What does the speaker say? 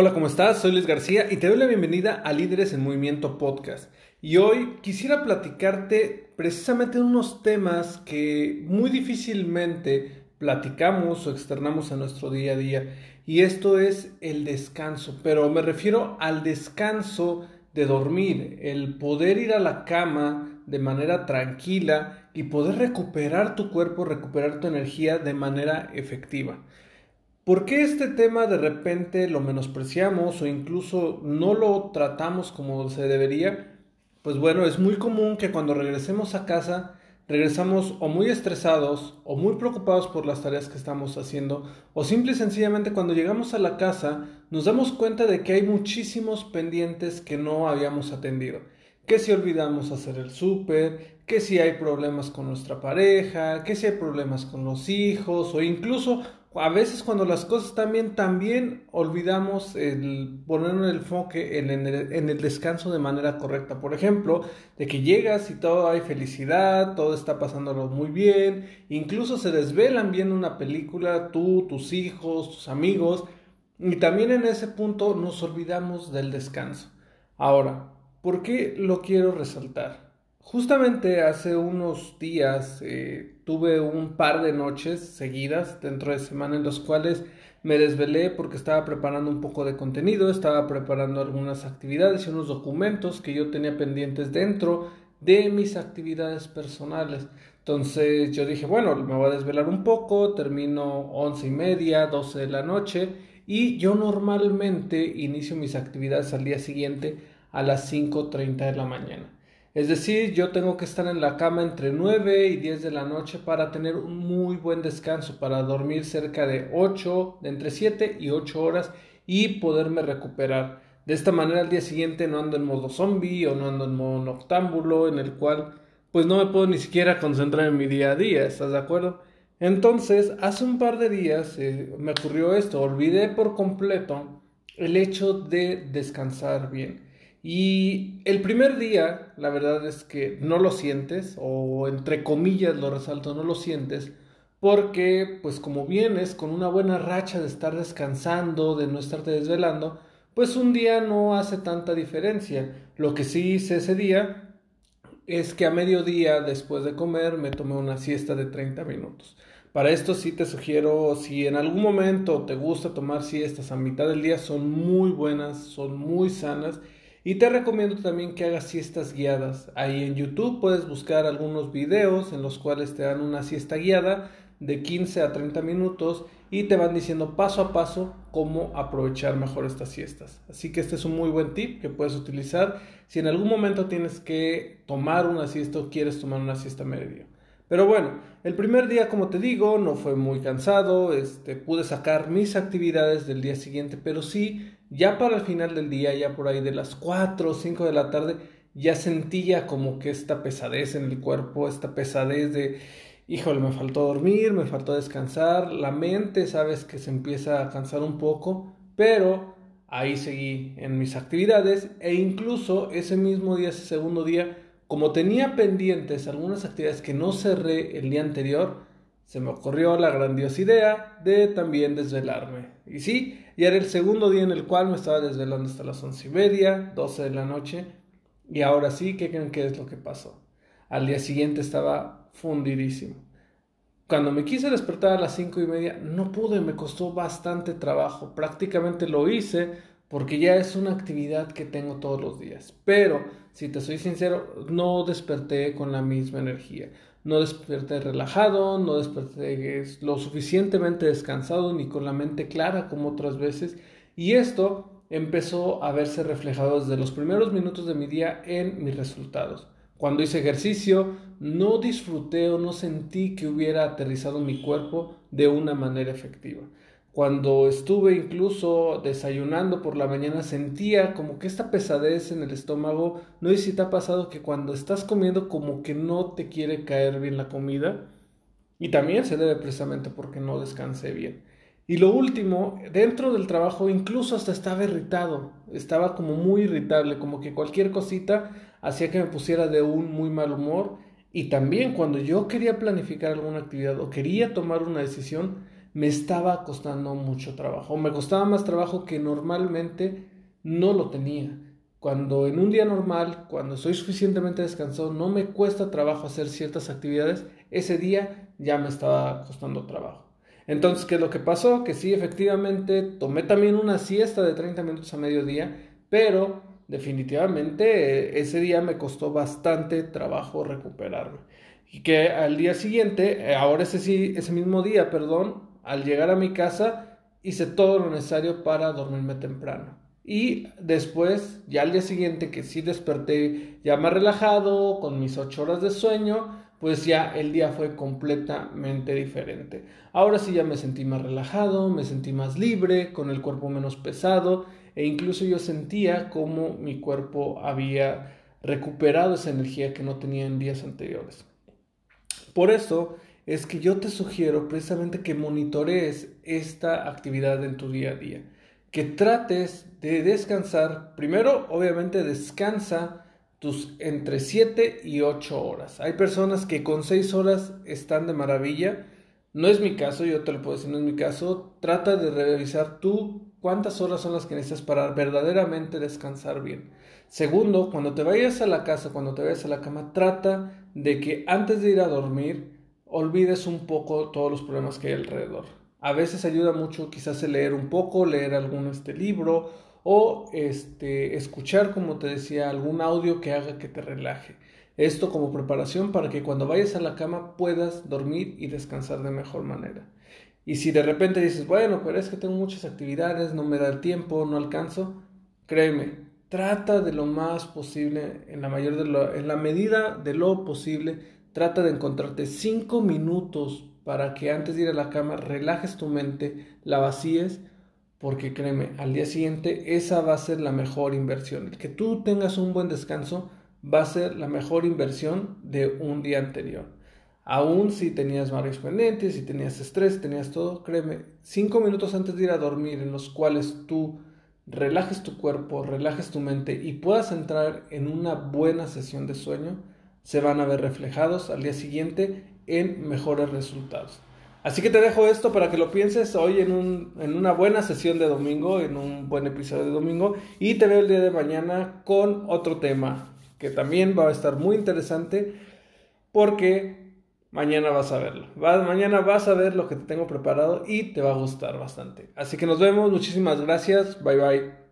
Hola, ¿cómo estás? Soy Luis García y te doy la bienvenida a Líderes en Movimiento Podcast. Y hoy quisiera platicarte precisamente de unos temas que muy difícilmente platicamos o externamos a nuestro día a día. Y esto es el descanso, pero me refiero al descanso de dormir, el poder ir a la cama de manera tranquila y poder recuperar tu cuerpo, recuperar tu energía de manera efectiva. ¿Por qué este tema de repente lo menospreciamos o incluso no lo tratamos como se debería? Pues bueno, es muy común que cuando regresemos a casa regresamos o muy estresados o muy preocupados por las tareas que estamos haciendo o simple y sencillamente cuando llegamos a la casa nos damos cuenta de que hay muchísimos pendientes que no habíamos atendido. Que si olvidamos hacer el súper, que si hay problemas con nuestra pareja, que si hay problemas con los hijos o incluso a veces cuando las cosas están bien, también olvidamos el poner el enfoque en, el, descanso de manera correcta. Por ejemplo, de que llegas y todo hay felicidad, todo está pasándolo muy bien, incluso se desvelan viendo una película, tú, tus hijos, tus amigos, y también en ese punto nos olvidamos del descanso. Ahora, ¿por qué lo quiero resaltar? Justamente hace unos días eh, tuve un par de noches seguidas dentro de semana en los cuales me desvelé porque estaba preparando un poco de contenido, estaba preparando algunas actividades y unos documentos que yo tenía pendientes dentro de mis actividades personales. Entonces yo dije, bueno, me voy a desvelar un poco, termino once y media, doce de la noche y yo normalmente inicio mis actividades al día siguiente a las 5.30 de la mañana. Es decir, yo tengo que estar en la cama entre 9 y 10 de la noche para tener un muy buen descanso, para dormir cerca de 8, de entre 7 y 8 horas y poderme recuperar. De esta manera al día siguiente no ando en modo zombie o no ando en modo noctámbulo en el cual pues no me puedo ni siquiera concentrar en mi día a día, ¿estás de acuerdo? Entonces, hace un par de días eh, me ocurrió esto, olvidé por completo el hecho de descansar bien. Y el primer día, la verdad es que no lo sientes, o entre comillas lo resalto, no lo sientes, porque pues como vienes con una buena racha de estar descansando, de no estarte desvelando, pues un día no hace tanta diferencia. Lo que sí hice ese día es que a mediodía, después de comer, me tomé una siesta de 30 minutos. Para esto sí te sugiero, si en algún momento te gusta tomar siestas a mitad del día, son muy buenas, son muy sanas y te recomiendo también que hagas siestas guiadas. Ahí en YouTube puedes buscar algunos videos en los cuales te dan una siesta guiada de 15 a 30 minutos y te van diciendo paso a paso cómo aprovechar mejor estas siestas. Así que este es un muy buen tip que puedes utilizar si en algún momento tienes que tomar una siesta o quieres tomar una siesta media. Pero bueno, el primer día, como te digo, no fue muy cansado, este, pude sacar mis actividades del día siguiente, pero sí ya para el final del día, ya por ahí de las 4 o 5 de la tarde, ya sentía como que esta pesadez en el cuerpo, esta pesadez de, híjole, me faltó dormir, me faltó descansar, la mente, sabes que se empieza a cansar un poco, pero ahí seguí en mis actividades e incluso ese mismo día, ese segundo día, como tenía pendientes algunas actividades que no cerré el día anterior, se me ocurrió la grandiosa idea de también desvelarme. Y sí, ya era el segundo día en el cual me estaba desvelando hasta las once y media, doce de la noche. Y ahora sí, ¿qué creen que es lo que pasó? Al día siguiente estaba fundidísimo. Cuando me quise despertar a las cinco y media, no pude, me costó bastante trabajo. Prácticamente lo hice porque ya es una actividad que tengo todos los días. Pero, si te soy sincero, no desperté con la misma energía no desperté relajado, no desperté lo suficientemente descansado ni con la mente clara como otras veces. Y esto empezó a verse reflejado desde los primeros minutos de mi día en mis resultados. Cuando hice ejercicio, no disfruté o no sentí que hubiera aterrizado mi cuerpo de una manera efectiva. Cuando estuve incluso desayunando por la mañana sentía como que esta pesadez en el estómago, no sé si te ha pasado que cuando estás comiendo como que no te quiere caer bien la comida y también se debe precisamente porque no descansé bien. Y lo último, dentro del trabajo incluso hasta estaba irritado, estaba como muy irritable, como que cualquier cosita hacía que me pusiera de un muy mal humor y también cuando yo quería planificar alguna actividad o quería tomar una decisión, me estaba costando mucho trabajo, me costaba más trabajo que normalmente no lo tenía. Cuando en un día normal, cuando estoy suficientemente descansado, no me cuesta trabajo hacer ciertas actividades, ese día ya me estaba costando trabajo. Entonces, ¿qué es lo que pasó? Que sí, efectivamente, tomé también una siesta de 30 minutos a mediodía, pero definitivamente ese día me costó bastante trabajo recuperarme. Y que al día siguiente, eh, ahora ese, sí, ese mismo día, perdón, al llegar a mi casa hice todo lo necesario para dormirme temprano. Y después, ya al día siguiente que sí desperté ya más relajado, con mis ocho horas de sueño, pues ya el día fue completamente diferente. Ahora sí ya me sentí más relajado, me sentí más libre, con el cuerpo menos pesado e incluso yo sentía como mi cuerpo había recuperado esa energía que no tenía en días anteriores. Por eso es que yo te sugiero precisamente que monitorees esta actividad en tu día a día, que trates de descansar. Primero, obviamente, descansa tus entre 7 y 8 horas. Hay personas que con 6 horas están de maravilla. No es mi caso, yo te lo puedo decir, no es mi caso. Trata de revisar tú cuántas horas son las que necesitas para verdaderamente descansar bien. Segundo, cuando te vayas a la casa, cuando te vayas a la cama, trata de que antes de ir a dormir, olvides un poco todos los problemas que hay alrededor. A veces ayuda mucho quizás leer un poco, leer algún este libro o este, escuchar, como te decía, algún audio que haga que te relaje. Esto como preparación para que cuando vayas a la cama puedas dormir y descansar de mejor manera. Y si de repente dices, bueno, pero es que tengo muchas actividades, no me da el tiempo, no alcanzo, créeme, trata de lo más posible, en la, mayor de en la medida de lo posible, Trata de encontrarte cinco minutos para que antes de ir a la cama relajes tu mente, la vacíes, porque créeme, al día siguiente esa va a ser la mejor inversión. El que tú tengas un buen descanso va a ser la mejor inversión de un día anterior. Aún si tenías varios pendientes, si tenías estrés, tenías todo, créeme, cinco minutos antes de ir a dormir en los cuales tú relajes tu cuerpo, relajes tu mente y puedas entrar en una buena sesión de sueño, se van a ver reflejados al día siguiente en mejores resultados. Así que te dejo esto para que lo pienses hoy en, un, en una buena sesión de domingo, en un buen episodio de domingo, y te veo el día de mañana con otro tema que también va a estar muy interesante porque mañana vas a verlo. mañana vas a ver lo que te tengo preparado y te va a gustar bastante. Así que nos vemos, muchísimas gracias, bye bye.